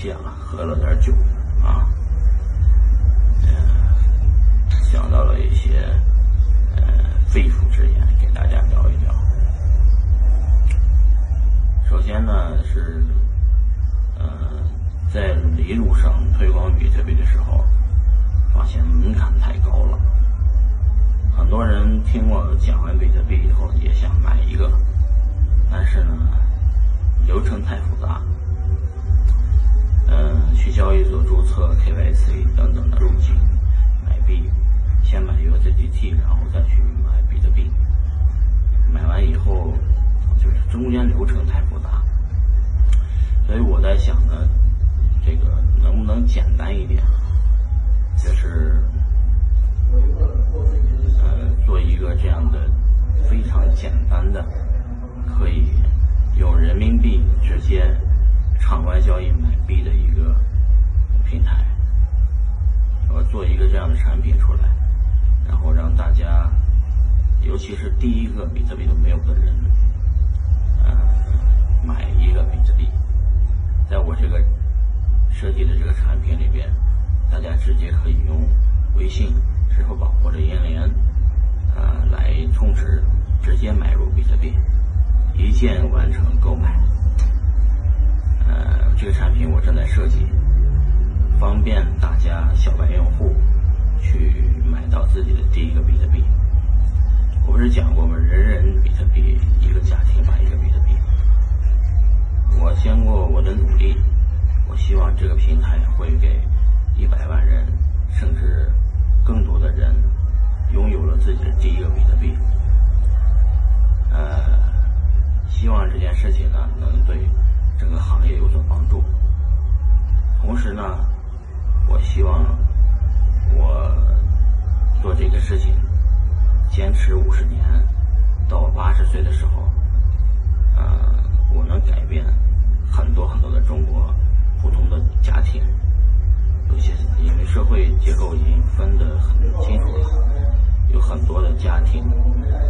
谢了，喝了点酒啊，嗯，想到了一些呃肺腑之言，给大家聊一聊。首先呢是，呃，在一路上推广比特币的时候，发现门槛太高了。很多人听我讲完比特币以后，也想买一个，但是呢，流程太复杂。嗯，去交易所注册、KYC 等等的路径买币，先买 USDT，然后再去买比特币。买完以后，就是中间流程太复杂，所以我在想呢，这个能不能简单一点？就是呃，做一个这样的非常简单的，可以用人民币直接。场外交易这样的产品出来，然后让大家，尤其是第一个比特币都没有的人，嗯，买一个比特币，在我这个设计的这个产品里边，大家直接可以用微信、支付宝或者银联，呃，来充值，直接买入比特币，一键完成购买。呃，这个产品我正在设计，方便大家小白用户去买到自己的第一个比特币。我不是讲过吗？人人比特币，一个家庭买一个比特币。我经过我的努力，我希望这个平台会给一百万人，甚至更多的人拥有了自己的第一个比特币。呃，希望这件事情呢，能对。整个行业有所帮助。同时呢，我希望我做这个事情坚持五十年，到八十岁的时候，呃，我能改变很多很多的中国普通的家庭。有些因为社会结构已经分得很清楚了，有很多的家庭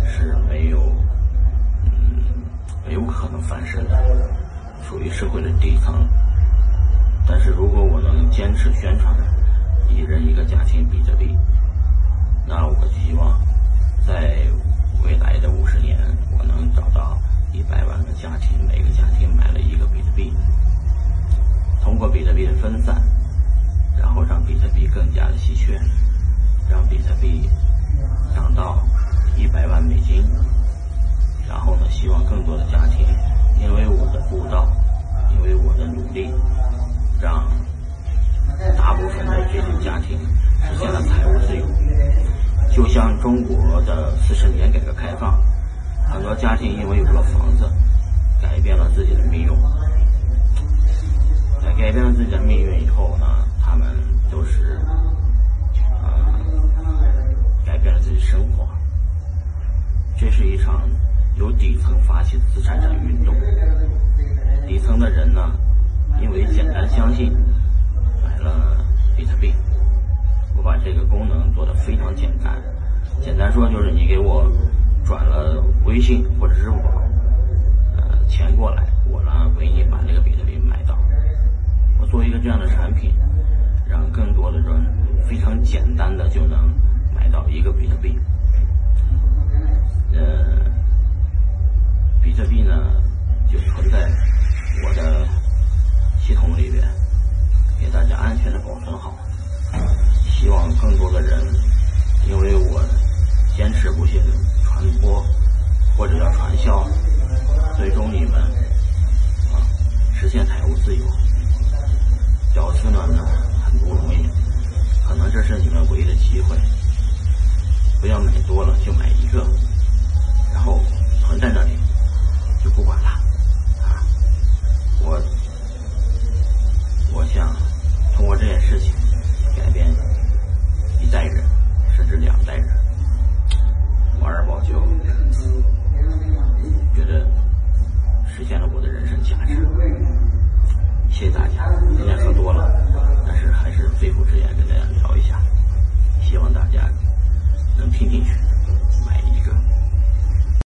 是没有，嗯，没有可能翻身的。属于社会的底层，但是如果我能坚持宣传一人一个家庭比特币，那我希望在未来的五十年，我能找到一百万个家庭，每个家庭买了一个比特币，通过比特币的分散，然后让比特币更加的稀缺，让比特币涨到一百像中国的四十年改革开放，很多家庭因为有了房子，改变了自己的命运。在改变了自己的命运以后呢，他们都是呃改变了自己生活。这是一场。由底层发起的资产产运动，底层的人呢，因为简单相信，说就是你给我转了微信或者支付宝，呃，钱过来，我呢为你把这个比特币买到。我做一个这样的产品，让更多的人非常简单的就能买到一个比特币。呃。比特币呢，就存在我的肺腑之言